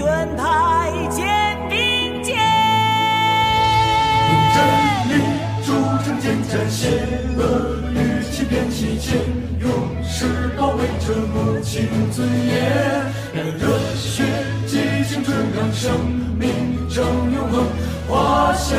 盾牌肩并肩。真理铸成坚战，邪恶与欺骗弃剑，勇士保卫着母亲尊严。让热血激情春，让生命正永恒，华夏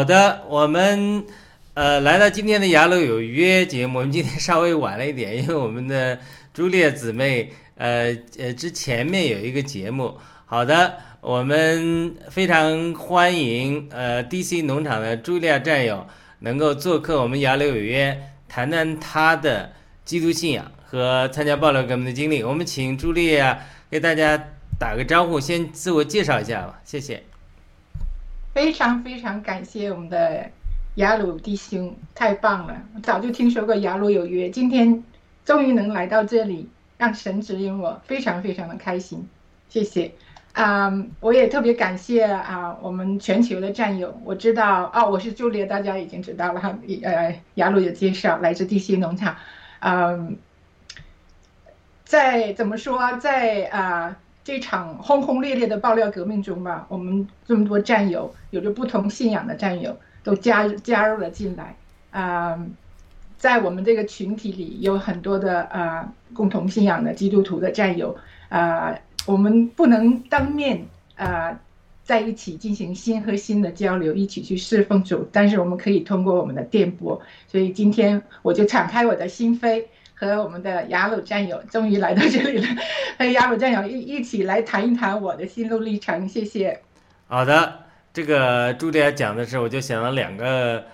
好的，我们呃来到今天的《雅鲁有约》节目，我们今天稍微晚了一点，因为我们的朱丽叶姊妹呃呃之前面有一个节目。好的，我们非常欢迎呃 DC 农场的朱莉亚战友能够做客我们《雅鲁有约》，谈谈他的基督信仰和参加爆料革命的经历。我们请朱莉亚给大家打个招呼，先自我介绍一下吧，谢谢。非常非常感谢我们的雅鲁弟兄，太棒了！我早就听说过雅鲁有约，今天终于能来到这里，让神指引我，非常非常的开心，谢谢。啊、我也特别感谢啊、我们全球的战友。我知道哦，我是朱莉，大家已经知道了哈。呃，雅鲁有介绍，来自地心农场。嗯、在怎么说，在啊、这场轰轰烈烈的爆料革命中吧，我们这么多战友，有着不同信仰的战友，都加加入了进来。啊、在我们这个群体里，有很多的呃共同信仰的基督徒的战友。啊、我们不能当面啊、在一起进行心和心的交流，一起去侍奉主，但是我们可以通过我们的电波。所以今天我就敞开我的心扉，和我们的雅鲁战友终于来到这里了，和雅鲁战友一一起来谈一谈我的心路历程。谢谢。好的，这个茱莉亚讲的时候，我就想到两个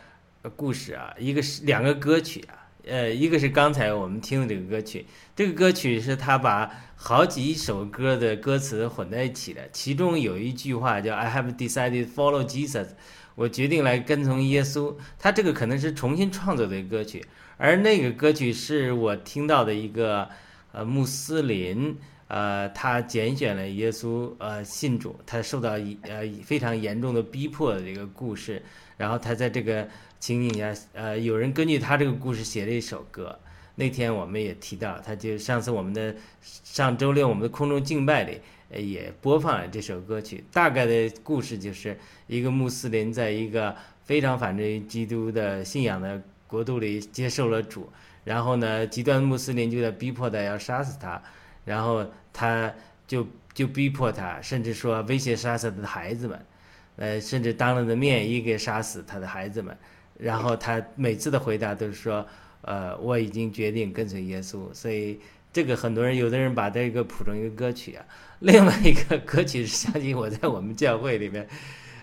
故事啊，一个是两个歌曲啊，呃，一个是刚才我们听的这个歌曲，这个歌曲是他把好几首歌的歌词混在一起的，其中有一句话叫 "I have decided follow Jesus"，我决定来跟从耶稣。他这个可能是重新创作的歌曲，而那个歌曲是我听到的一个呃穆斯林。呃，他拣选了耶稣，呃，信主，他受到一呃非常严重的逼迫的这个故事，然后他在这个情景下，呃，有人根据他这个故事写了一首歌。那天我们也提到，他就上次我们的上周六我们的空中敬拜里，也播放了这首歌曲。大概的故事就是一个穆斯林在一个非常反对基督的信仰的国度里接受了主，然后呢，极端穆斯林就在逼迫他要杀死他。然后他就就逼迫他，甚至说威胁杀死他的孩子们，呃，甚至当着的面也给杀死他的孩子们。然后他每次的回答都是说，呃，我已经决定跟随耶稣。所以这个很多人，有的人把这个谱成一个歌曲啊。另外一个歌曲是相信我在我们教会里面，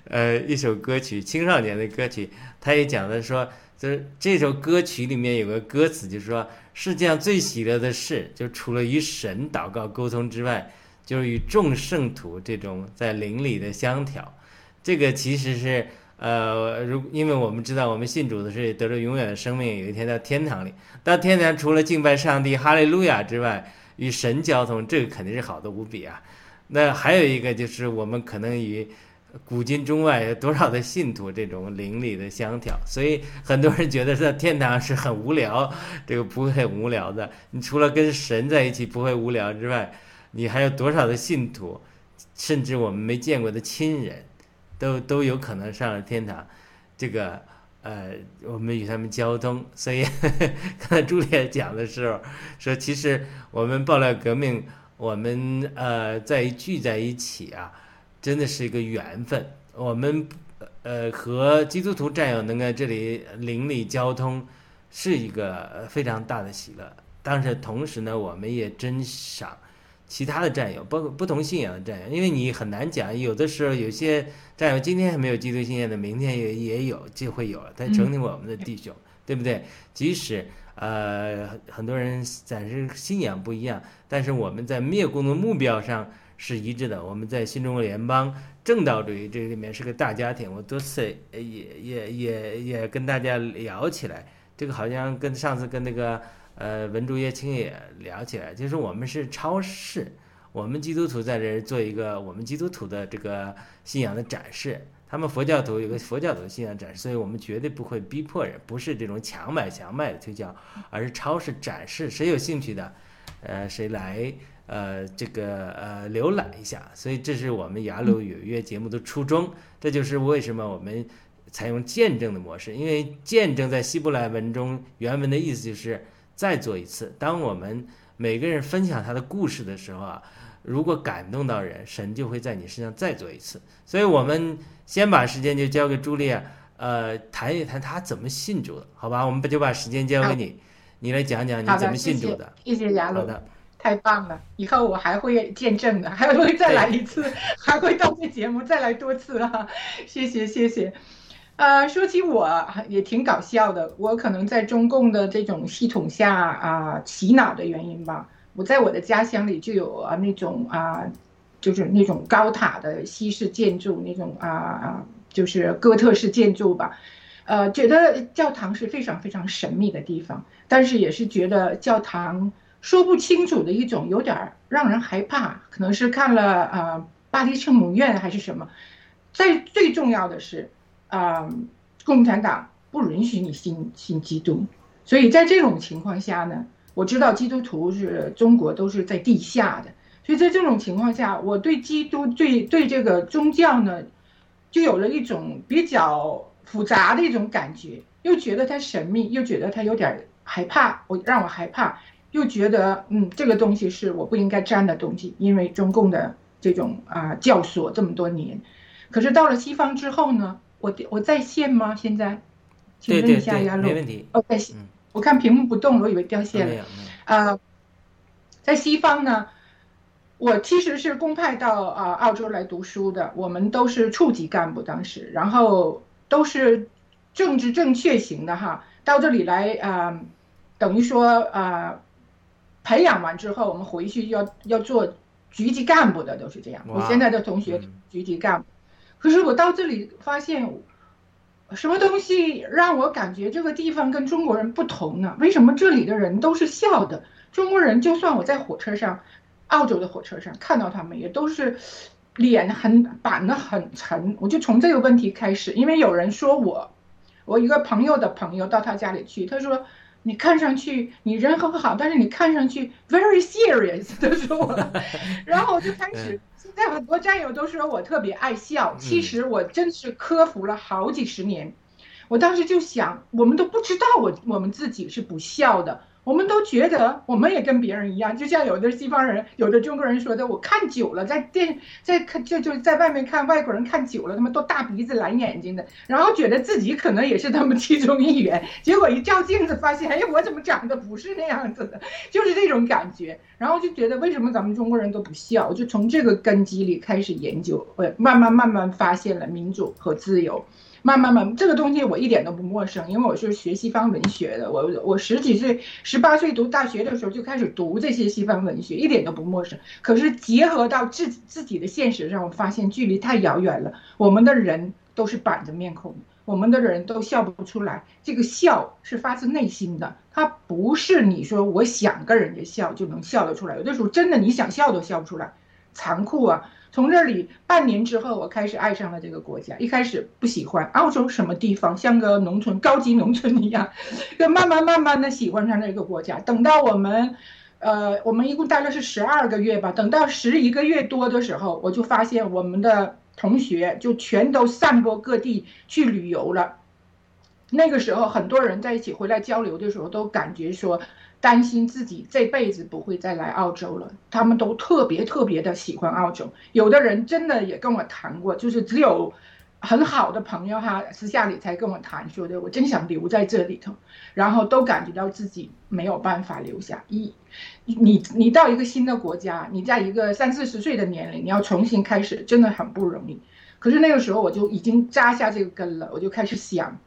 呃，一首歌曲，青少年的歌曲，他也讲的说，就是这首歌曲里面有个歌词，就是说。世界上最喜乐的事，就除了与神祷告沟通之外，就是与众圣徒这种在灵里的相调。这个其实是呃，如因为我们知道，我们信主的是得了永远的生命，有一天到天堂里。到天堂除了敬拜上帝、哈利路亚之外，与神交通，这个肯定是好的无比啊。那还有一个就是我们可能与古今中外有多少的信徒这种灵里的相调，所以很多人觉得在天堂是很无聊，这个不会很无聊的。你除了跟神在一起不会无聊之外，你还有多少的信徒，甚至我们没见过的亲人，都 都有可能上了天堂。这个呃，我们与他们交通，所以呵呵 刚才朱丽叶讲的时候说，其实我们爆料革命，我们呃在聚在一起啊。真的是一个缘分，我们呃和基督徒战友能在这里邻里交通，是一个非常大的喜乐。但是同时呢，我们也珍赏其他的战友，包括不同信仰的战友，因为你很难讲，有的时候有些战友今天还没有基督信仰的，明天也也有就会有了，他成为我们的弟兄，对不对？即使呃很多人暂时信仰不一样，但是我们在灭共的目标上。是一致的。我们在新中国联邦正道主义这里面是个大家庭。我多次也也也也跟大家聊起来，这个好像跟上次跟那个呃文竹叶青也聊起来，就是我们是超市，我们基督徒在这儿做一个我们基督徒的这个信仰的展示。他们佛教徒有个佛教徒信仰展示，所以我们绝对不会逼迫人，不是这种强买强卖的推销，而是超市展示，谁有兴趣的，呃，谁来。呃，这个呃，浏览一下，所以这是我们雅鲁有约节目的初衷。这就是为什么我们采用见证的模式，因为见证在希伯来文中原文的意思就是再做一次。当我们每个人分享他的故事的时候啊，如果感动到人，神就会在你身上再做一次。所以我们先把时间就交给朱莉亚。呃，谈一谈她怎么信主的，好吧？我们就把时间交给你，你来讲讲你，怎么信主的。，谢谢雅鲁，好的，太棒了！以后我还会见证的，还会再来一次，还会到这节目再来多次啊！谢谢谢谢。呃，说起我也挺搞笑的，我可能在中共的这种系统下啊、洗脑的原因吧，我在我的家乡里就有啊那种啊，就是那种高塔的西式建筑，那种啊啊，就是哥特式建筑吧。呃，觉得教堂是非常非常神秘的地方，但是也是觉得教堂说不清楚的一种，有点让人害怕。可能是看了呃巴黎圣母院还是什么。在最重要的是，啊、共产党不允许你信信基督，所以在这种情况下呢，我知道基督徒是中国都是在地下的，所以在这种情况下，我对基督对对这个宗教呢，就有了一种比较复杂的一种感觉，又觉得它神秘，又觉得它有点害怕，我让我害怕，又觉得嗯，这个东西是我不应该沾的东西，因为中共的这种啊、教唆这么多年，可是到了西方之后呢，我我在线吗？现在，请问一下亚露，没问题。哦，在线嗯，我看屏幕不动了，我以为掉线了没。有没有。呃，在西方呢，我其实是公派到啊、呃澳洲来读书的，我们都是处级干部当时，然后都是政治正确型的哈，到这里来啊、呃等于说啊、呃培养完之后，我们回去要要做局级干部的，都是这样。我现在的同学嗯局级干部，可是我到这里发现。什么东西让我感觉这个地方跟中国人不同呢？为什么这里的人都是笑的？中国人就算我在火车上，澳洲的火车上看到他们，也都是脸很板得很沉。我就从这个问题开始，因为有人说我，我一个朋友的朋友到他家里去，他说你看上去你人很好，但是你看上去 very serious，他 说我，然后我就开始。现在很多战友都说我特别爱笑，其实我真是克服了好几十年。我当时就想，我们都不知道我我们自己是不笑的，我们都觉得我们也跟别人一样，就像有的西方人、有的中国人说的，我看久了，在电在看就就在外面看外国人看久了，他们都大鼻子蓝眼睛的，然后觉得自己可能也是他们其中一员，结果一照镜子发现，哎，我怎么长得不是那样子的，就是这种感觉，然后就觉得为什么咱们中国人都不笑，就从这个根基里开始研究，呃，慢慢慢慢发现了民主和自由。慢慢慢，这个东西我一点都不陌生，因为我是学西方文学的。我我十几岁、十八岁读大学的时候就开始读这些西方文学，一点都不陌生。可是结合到自自己的现实上，我发现距离太遥远了。我们的人都是板着面孔，我们的人都笑不出来。这个笑是发自内心的，它不是你说我想跟人家笑就能笑得出来。有的时候真的你想笑都笑不出来，残酷啊！从这里半年之后，我开始爱上了这个国家。一开始不喜欢澳洲什么地方，像个农村高级农村一样，就慢慢慢慢的喜欢上这个国家。等到我们，呃，我们一共待了是十二个月吧。等到十一个月多的时候，我就发现我们的同学就全都散播各地去旅游了。那个时候，很多人在一起回来交流的时候，都感觉说。担心自己这辈子不会再来澳洲了，他们都特别特别的喜欢澳洲。有的人真的也跟我谈过，就是只有很好的朋友哈，私下里才跟我谈说的，我真想留在这里头，然后都感觉到自己没有办法留下。一，你你到一个新的国家，你在一个三四十岁的年龄，你要重新开始，真的很不容易。可是那个时候我就已经扎下这个根了，我就开始想。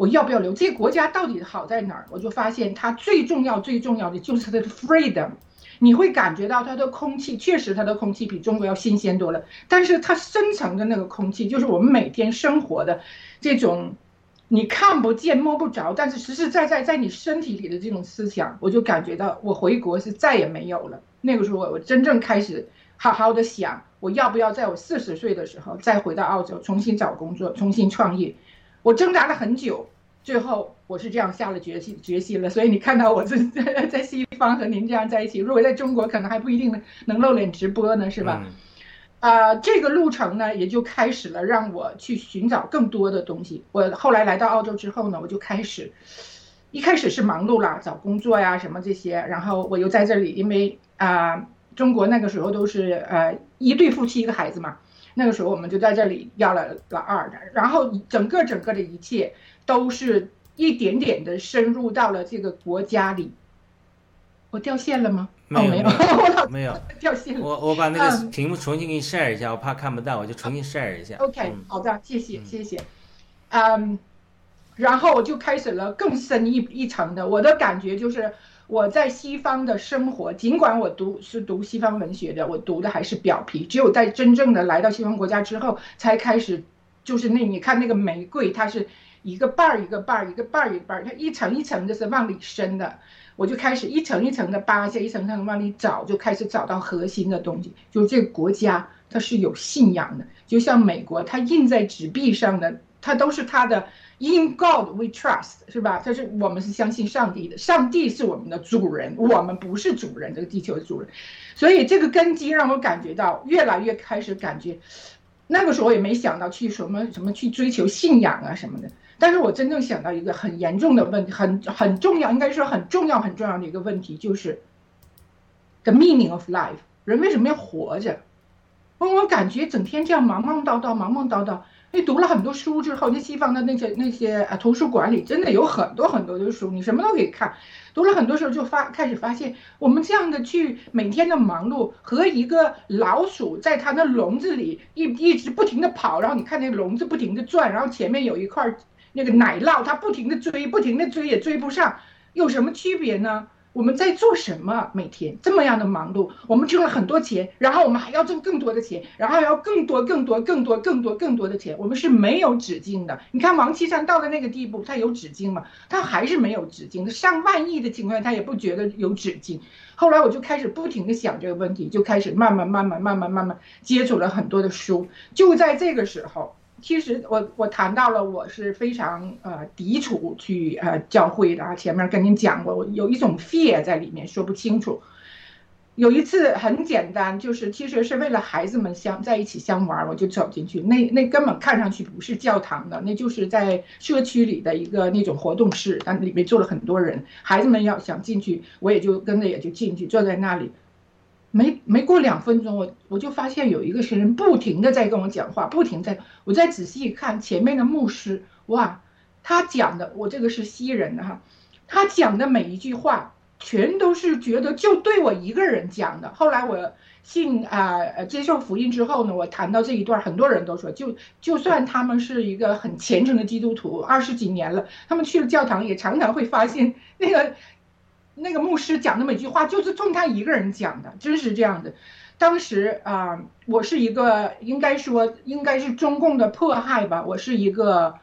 我要不要留？这个国家到底好在哪儿？我就发现它最重要、最重要的就是它的 freedom。你会感觉到它的空气，确实它的空气比中国要新鲜多了。但是它深层的那个空气，就是我们每天生活的这种你看不见、摸不着，但是实实在在在你身体里的这种思想，我就感觉到我回国是再也没有了。那个时候我真正开始好好的想，我要不要在我四十岁的时候再回到澳洲，重新找工作，重新创业。我挣扎了很久，最后我是这样下了决心决心了。所以你看到我在在西方和您这样在一起，如果在中国可能还不一定能露脸直播呢，是吧？啊、呃，这个路程呢也就开始了，让我去寻找更多的东西。我后来来到澳洲之后呢，我就开始，一开始是忙碌啦，找工作呀什么这些，然后我又在这里，因为啊、呃，中国那个时候都是呃一对夫妻一个孩子嘛。那个时候我们就在这里要了老二，然后整个整个的一切都是一点点的深入到了这个国家里。我掉线了吗？没有哦、没有，没有，掉线了。我我把那个嗯屏幕重新给你 share 一下，我怕看不到，我就重新 share 一下。OK，嗯好的，谢谢嗯谢谢。嗯，然后我就开始了更深一一层的，我的感觉就是我在西方的生活，尽管我读是读西方文学的，我读的还是表皮，只有在真正的来到西方国家之后，才开始就是那你看那个玫瑰，它是一个瓣儿一个瓣儿一个瓣儿一个瓣儿，它一层一层的是往里伸的。我就开始一层一层的扒下，一层一层地往里找，就开始找到核心的东西，就是这个国家它是有信仰的，就像美国，它印在纸币上的，它都是它的 In God we trust，是吧？它是我们是相信上帝的，上帝是我们的主人，我们不是主人，这个地球的主人，所以这个根基让我感觉到越来越开始感觉，那个时候也没想到去什么什么去追求信仰啊什么的。但是我真正想到一个很严重的问题，很很重要，应该说很重要很重要的一个问题，就是 the meaning of life，人为什么要活着？我我感觉整天这样忙忙叨叨，忙忙叨叨。你读了很多书之后，那西方的那些那些呃图书馆里真的有很多很多的书，你什么都可以看。读了很多时候就发开始发现，我们这样的去每天的忙碌，和一个老鼠在它的笼子里一一直不停的跑，然后你看那个笼子不停的转，然后前面有一块那个奶酪，它不停的追，不停的追也追不上，有什么区别呢？我们在做什么？每天这么样的忙碌，我们挣了很多钱，然后我们还要挣更多的钱，然后要更多、更多、更多、更多、更多的钱，我们是没有止境的。你看王岐山到了那个地步，他有止境吗？他还是没有止境。上万亿的情况下，他也不觉得有止境。后来我就开始不停的想这个问题，就开始慢慢、慢慢、慢慢、慢慢接触了很多的书。就在这个时候。其实我我谈到了，我是非常呃抵触去呃教会的啊，前面跟您讲过，我有一种 fear 在里面，说不清楚。有一次很简单，就是其实是为了孩子们相在一起相玩，我就走进去，那那根本看上去不是教堂的，那就是在社区里的一个那种活动室，但里面坐了很多人，孩子们要想进去，我也就跟着也就进去，坐在那里。没没过两分钟，我我就发现有一个人不停的在跟我讲话，不停在，我再仔细一看，前面的牧师，哇，他讲的，我这个是西人的哈，他讲的每一句话，全都是觉得就对我一个人讲的。后来我信啊呃接受福音之后呢，我谈到这一段，很多人都说，就就算他们是一个很虔诚的基督徒，二十几年了，他们去了教堂也常常会发现那个。那个牧师讲的每句话就是冲他一个人讲的，真是这样的。当时啊、我是一个应该说应该是中共的迫害吧，我是一个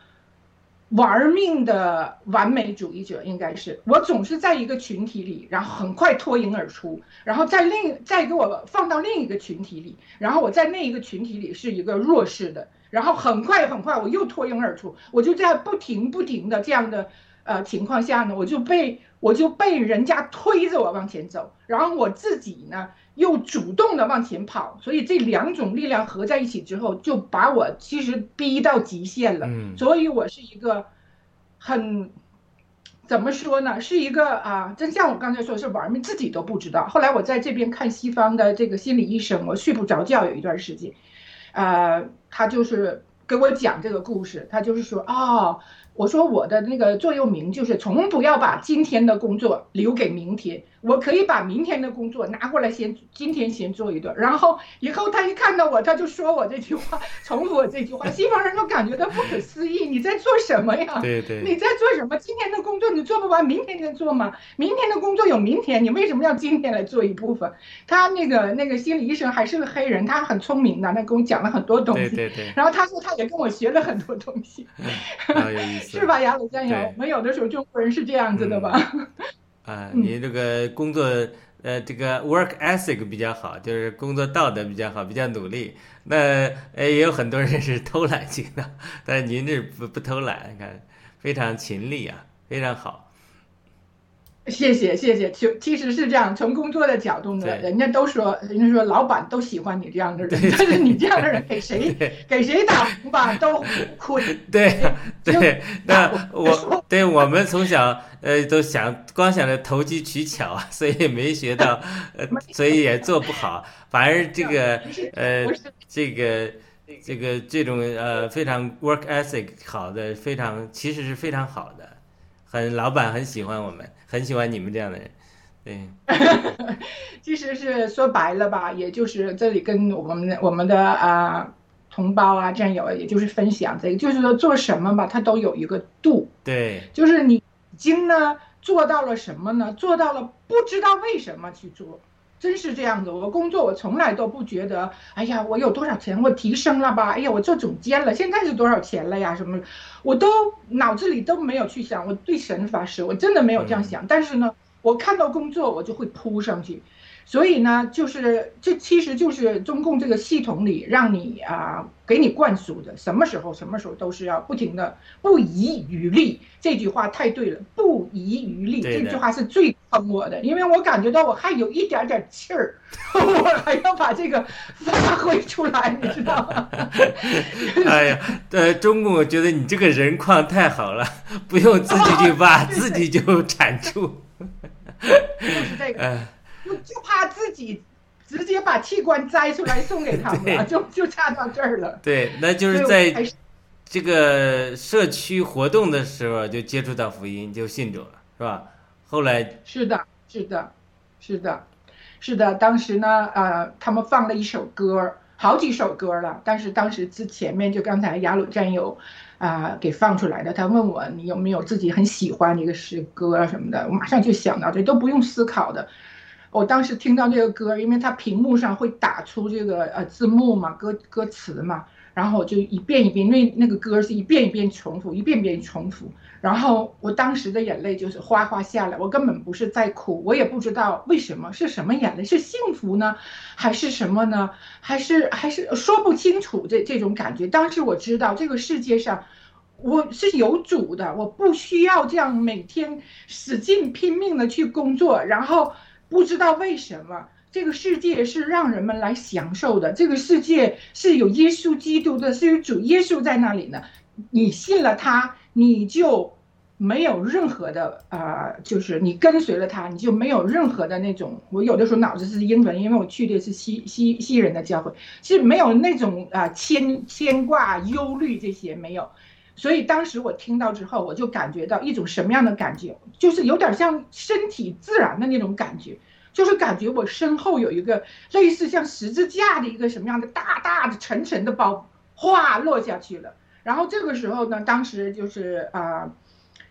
玩命的完美主义者，应该是我总是在一个群体里，然后很快脱颖而出，然后在另再给我放到另一个群体里，然后我在那一个群体里是一个弱势的，然后很快很快我又脱颖而出，我就在不停不停的这样的呃情况下呢，我就被。我就被人家推着我往前走，然后我自己呢又主动的往前跑，所以这两种力量合在一起之后，就把我其实逼到极限了。嗯，所以我是一个很怎么说呢，是一个啊，真像我刚才说是玩命，自己都不知道。后来我在这边看西方的这个心理医生，我睡不着觉有一段时间，呃，他就是给我讲这个故事，他就是说哦。我说我的那个座右铭就是从不要把今天的工作留给明天，我可以把明天的工作拿过来先，今天先做一段，然后以后他一看到我，他就说我这句话，重复我这句话，西方人都感觉到不可思议，你在做什么呀？对对，你在做什么？今天的工作你做不完，明天再做吗？明天的工作有明天，你为什么要今天来做一部分？他那个那个心理医生还是个黑人，他很聪明的，他跟我讲了很多东西，对对对，然后他说他也跟我学了很多东西。有意思。是吧，雅鲁战友？我们有的时候中国人是这样子的吧？啊，你这个工作呃，这个 work ethic 比较好，就是工作道德比较好，比较努力。那呃，也有很多人是偷懒型的，但是您这不不偷懒，你看非常勤力啊，非常好。谢谢谢谢，其其实是这样，从工作的角度呢，人家都说，人家说老板都喜欢你这样的人，但是你这样的人给谁给谁打工吧都亏。对对，那我对我们从小呃都想光想着投机取巧啊，所以没学到，呃，所以也做不好，反而这个呃这个这个这种呃非常 work ethic 好的，非常其实是非常好的，很老板很喜欢我们，很喜欢你们这样的人，对。其实是说白了吧，也就是这里跟我们我们的啊同胞啊战友，也就是分享这个，就是说做什么吧，它都有一个度，对，就是你已经呢做到了什么呢？做到了不知道为什么去做。真是这样子，我工作我从来都不觉得，哎呀，我有多少钱，我提升了吧？哎呀，我做总监了，现在是多少钱了呀？什么，我都脑子里都没有去想。我对神发誓，我真的没有这样想。但是呢，我看到工作，我就会扑上去。所以呢，就是这其实就是中共这个系统里让你啊，给你灌输的，什么时候什么时候都是要不停的不遗余力。这句话太对了，不遗余力这句话是最坑我的，因为我感觉到我还有一点点气儿，我还要把这个发挥出来，你知道吗？哎呀，呃，中共我觉得你这个人况太好了，不用自己去挖，自己就产出。就是这个。就 就怕自己直接把器官摘出来送给他们，就就差到这儿了。对，那就是在这个社区活动的时候就接触到福音，就信主了，是吧？后来是的，是的，是的，是的。当时呢，呃，他们放了一首歌，好几首歌了。但是当时之前面就刚才雅鲁战友啊给放出来的，他问我你有没有自己很喜欢的一个诗歌啊什么的，我马上就想到这都不用思考的。我当时听到这个歌，因为它屏幕上会打出这个呃字幕嘛，歌歌词嘛，然后我就一遍一遍，因为那个歌是一遍一遍重复，一遍遍重复，然后我当时的眼泪就是哗哗下来，我根本不是在哭，我也不知道为什么是什么眼泪，是幸福呢，还是什么呢？还是还是说不清楚这这种感觉。当时我知道这个世界上我是有主的，我不需要这样每天使劲拼命的去工作，然后。不知道为什么这个世界是让人们来享受的，这个世界是有耶稣基督的，是有主耶稣在那里呢。你信了他，你就没有任何的啊，就是你跟随了他，你就没有任何的那种。我有的时候脑子是英文，因为我去的是西西西人的教会，是没有那种啊牵牵挂、忧虑这些没有。所以当时我听到之后，我就感觉到一种什么样的感觉，就是有点像身体自然的那种感觉，就是感觉我身后有一个类似像十字架的一个什么样的大大的沉沉的包，哗落下去了。然后这个时候呢，当时就是啊，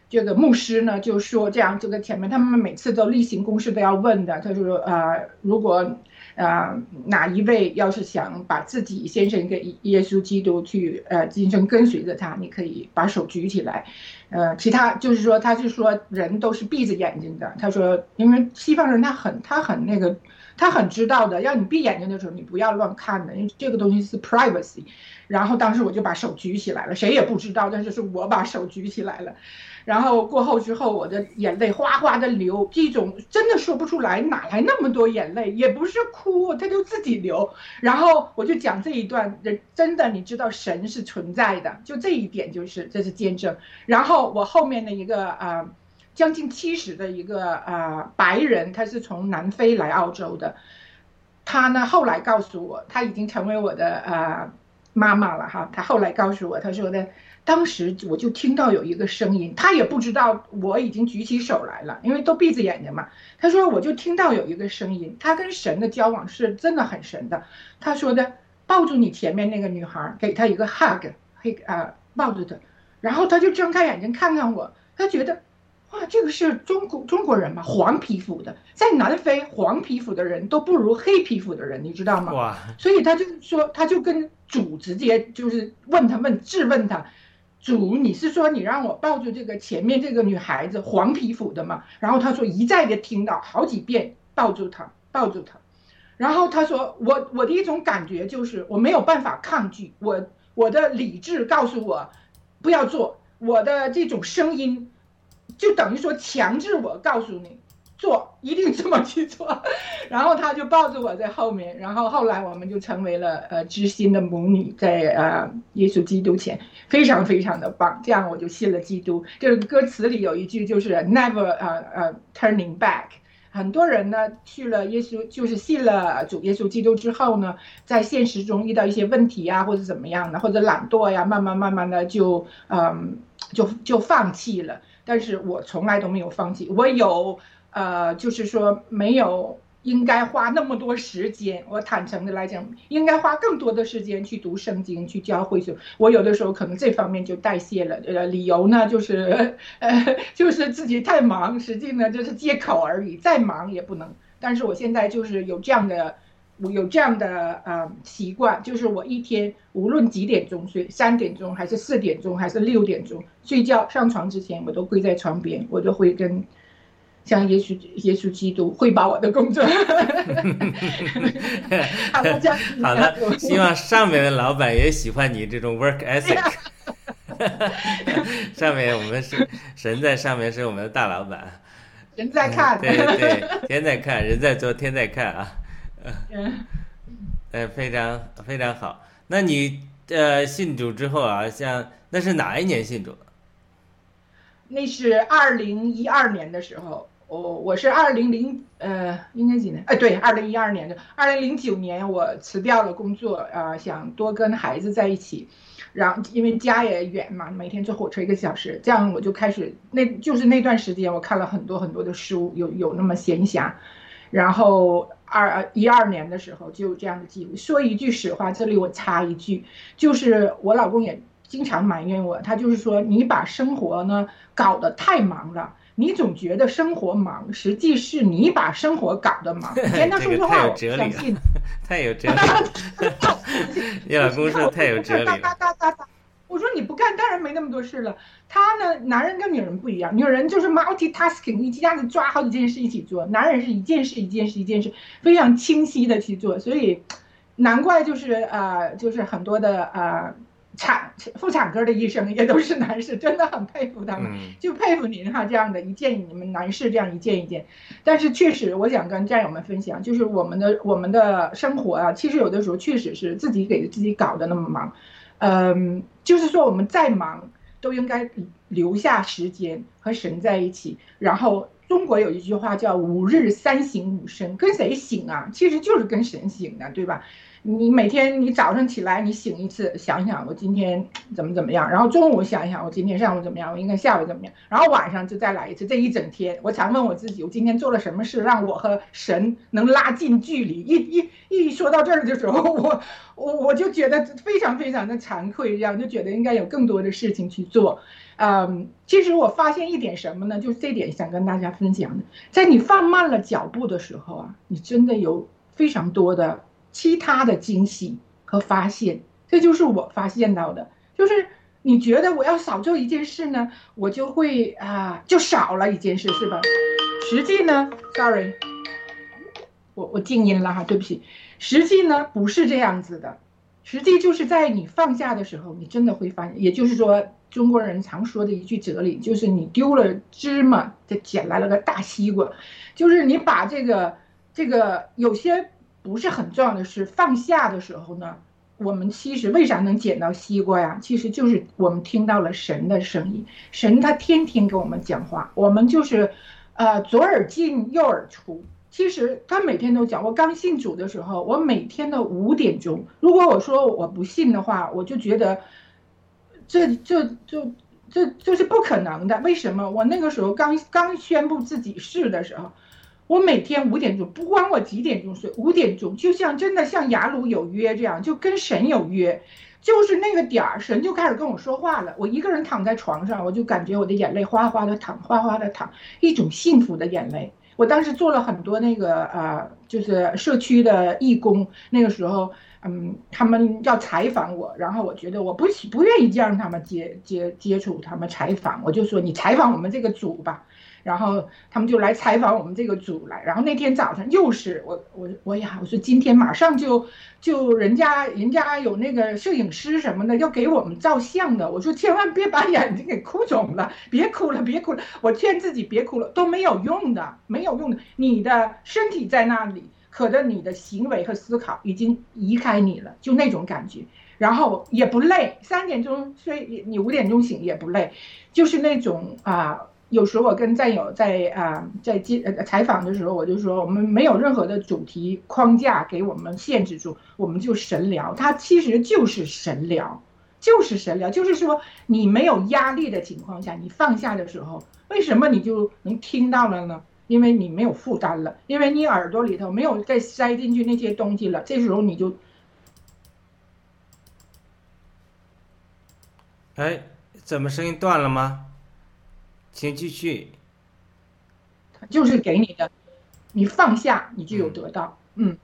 这个牧师呢就说这样，这个前面他们每次都例行公事都要问的，他说啊，如果。啊，哪一位要是想把自己先生给耶稣基督去，呃，今生跟随着他，你可以把手举起来。呃，其他就是说，他是说人都是闭着眼睛的。他说，因为西方人他很他很那个，他很知道的，要你闭眼睛的时候，你不要乱看的，因为这个东西是 privacy。然后当时我就把手举起来了，谁也不知道，但是是我把手举起来了。然后过后之后，我的眼泪哗哗的流，这种真的说不出来，哪来那么多眼泪？也不是哭，他就自己流。然后我就讲这一段，人真的，你知道神是存在的，就这一点就是这是见证。然后我后面的一个啊，将近七十的一个啊白人，他是从南非来澳洲的，他呢后来告诉我，他已经成为我的啊妈妈了哈。他后来告诉我，他说的。当时我就听到有一个声音，他也不知道我已经举起手来了，因为都闭着眼睛嘛。他说我就听到有一个声音，他跟神的交往是真的很神的。他说的抱住你前面那个女孩，给她一个 hug，嘿啊抱住她，然后他就睁开眼睛看看我，他觉得哇这个是中国中国人嘛，黄皮肤的，在南非黄皮肤的人都不如黑皮肤的人，你知道吗？哇！所以他就说他就跟主直接就是问他问质问他。主，你是说你让我抱住这个前面这个女孩子黄皮肤的吗？然后他说一再的听到好几遍抱住她，抱住她。然后他说我我的一种感觉就是我没有办法抗拒，我我的理智告诉我不要做，我的这种声音就等于说强制我告诉你。做一定这么去做，然后他就抱着我在后面，然后后来我们就成为了呃知心的母女，在呃耶稣基督前，非常非常的棒。这样我就信了基督。就是歌词里有一句就是 never 呃呃 turning back 很多人呢去了耶稣，就是信了主耶稣基督之后呢，在现实中遇到一些问题啊，或者怎么样的，或者懒惰呀，慢慢慢慢的就嗯就就放弃了。但是我从来都没有放弃，我有呃，就是说没有。应该花那么多时间，我坦诚的来讲，应该花更多的时间去读圣经，去教会所。我有的时候可能这方面就代谢了，呃，理由呢就是，呃，就是自己太忙，实际呢就是借口而已，再忙也不能。但是我现在就是有这样的，我有这样的呃习惯，就是我一天无论几点钟睡，三点钟还是四点钟还是六点钟睡觉上床之前，我都跪在床边，我就会跟。向耶稣耶稣基督汇报我的工作。好的，好的，希望上面的老板也喜欢你这种 work ethic。上面我们是神在上面是我们的大老板，人在看，对对，天在看，人在做，天在看啊。嗯，呃，非常非常好。那你呃信主之后啊，像那是哪一年信主？那是二零一二年的时候。我我是二零零呃，应该几年？哎，对，二零一二年的，二零零九年我辞掉了工作，啊，想多跟孩子在一起，然后因为家也远嘛，每天坐火车一个小时，这样我就开始，那就是那段时间我看了很多很多的书，有有那么闲暇，然后二一二年的时候就有这样的机会。说一句实话，这里我插一句，就是我老公也经常埋怨我，他就是说你把生活呢搞得太忙了。你总觉得生活忙，实际是你把生活搞得忙。天 他说句话，我相信，太有哲理了。你老公说太有哲理了。我说你不干，当然没那么多事了。他呢，男人跟女人不一样，女人就是 multitasking，一下子抓好几件事一起做，男人是一件事一件事一件事非常清晰的去做，所以难怪就是呃，就是很多的呃。产妇产科的医生也都是男士，真的很佩服他们，就佩服您哈这样的一件你们男士这样一件一件。但是确实，我想跟战友们分享，就是我们的我们的生活啊，其实有的时候确实是自己给自己搞得那么忙。嗯，就是说我们再忙，都应该留下时间和神在一起。然后中国有一句话叫“五日三省吾身”，跟谁省啊？其实就是跟神醒的，对吧？你每天你早上起来你醒一次，想想我今天怎么怎么样，然后中午想一想我今天上午怎么样，我应该下午怎么样，然后晚上就再来一次。这一整天，我常问我自己，我今天做了什么事让我和神能拉近距离？一一一说到这儿的时候，我我我就觉得非常非常的惭愧，这样就觉得应该有更多的事情去做。嗯，其实我发现一点什么呢？就是这点想跟大家分享的，在你放慢了脚步的时候啊，你真的有非常多的。其他的惊喜和发现，这就是我发现到的。就是你觉得我要少做一件事呢，我就会啊，就少了一件事，是吧？实际呢，sorry，我我静音了哈，对不起。实际呢不是这样子的，实际就是在你放下的时候，你真的会发现。也就是说，中国人常说的一句哲理，就是你丢了芝麻，就捡来了个大西瓜。就是你把这个这个有些。不是很重要的是放下的时候呢，我们其实为啥能捡到西瓜呀？其实就是我们听到了神的声音，神他天天跟我们讲话，我们就是，呃，左耳进右耳出。其实他每天都讲。我刚信主的时候，我每天的五点钟，如果我说我不信的话，我就觉得，这这就这就是不可能的。为什么？我那个时候刚刚宣布自己是的时候。我每天五点钟，不管我几点钟睡，五点钟就像真的像雅鲁有约这样，就跟神有约，就是那个点儿，神就开始跟我说话了。我一个人躺在床上，我就感觉我的眼泪哗哗的淌，哗哗的淌，一种幸福的眼泪。我当时做了很多那个呃，就是社区的义工，那个时候，嗯，他们要采访我，然后我觉得我不不愿意让他们接接接触他们采访，我就说你采访我们这个组吧。然后他们就来采访我们这个组来，然后那天早上又是我我我呀，我说今天马上就就人家人家有那个摄影师什么的要给我们照相的，我说千万别把眼睛给哭肿了，别哭了别哭了，我劝自己别哭了都没有用的，没有用的，你的身体在那里，可的你的行为和思考已经移开你了，就那种感觉，然后也不累，三点钟睡你五点钟醒也不累，就是那种啊。有时候我跟战友在啊在接呃采访的时候，我就说我们没有任何的主题框架给我们限制住，我们就神聊，它其实就是神聊，就是神聊，就是说你没有压力的情况下，你放下的时候，为什么你就能听到了呢？因为你没有负担了，因为你耳朵里头没有再塞进去那些东西了，这时候你就哎，怎么声音断了吗？请继续。就是给你的，你放下，你就有得到。嗯，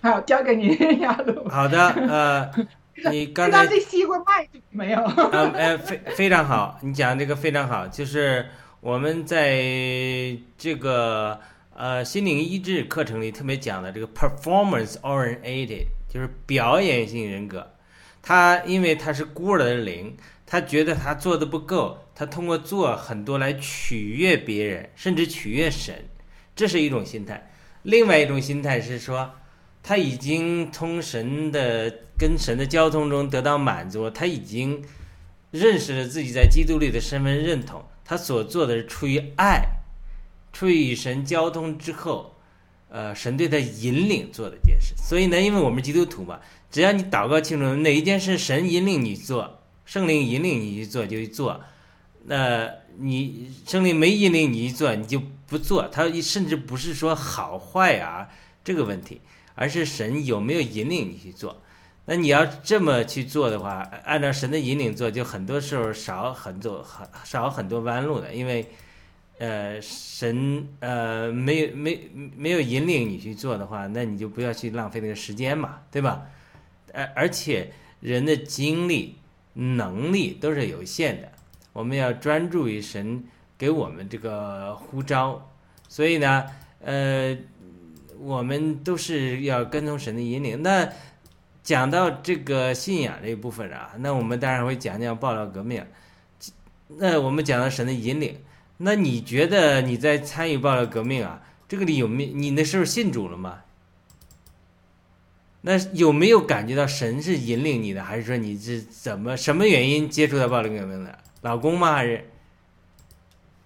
好，交给你 亚鲁。好的，呃，你刚才知道这西瓜卖没有？呃呃，非非常好，你讲这个非常好，就是我们在这个呃心灵医治课程里特别讲的这个 performance oriented，就是表演性人格。他因为他是孤儿的灵，他觉得他做的不够，他通过做很多来取悦别人，甚至取悦神，这是一种心态。另外一种心态是说，他已经从神的跟神的交通中得到满足，他已经认识了自己在基督里的身份认同，他所做的是出于爱，出于与神交通之后，呃，神对他引领做的一件事。所以呢，因为我们基督徒嘛，只要你祷告清楚哪一件事神引领你做，圣灵引领你去做就去做，那你圣灵没引领你去做，你就不做。他甚至不是说好坏啊这个问题，而是神有没有引领你去做。那你要这么去做的话，按照神的引领做，就很多时候少很多很少很多弯路的，因为，呃，神呃没有没没有引领你去做的话，那你就不要去浪费那个时间嘛，对吧？而而且人的精力能力都是有限的，我们要专注于神给我们这个呼召，所以呢，呃，我们都是要跟从神的引领。那讲到这个信仰这一部分啊，那我们当然会讲讲爆料革命。那我们讲到神的引领，那你觉得你在参与爆料革命啊？这个里有没你那时候信主了吗？那有没有感觉到神是引领你的，还是说你是怎么什么原因接触到暴力革命的？老公骂人。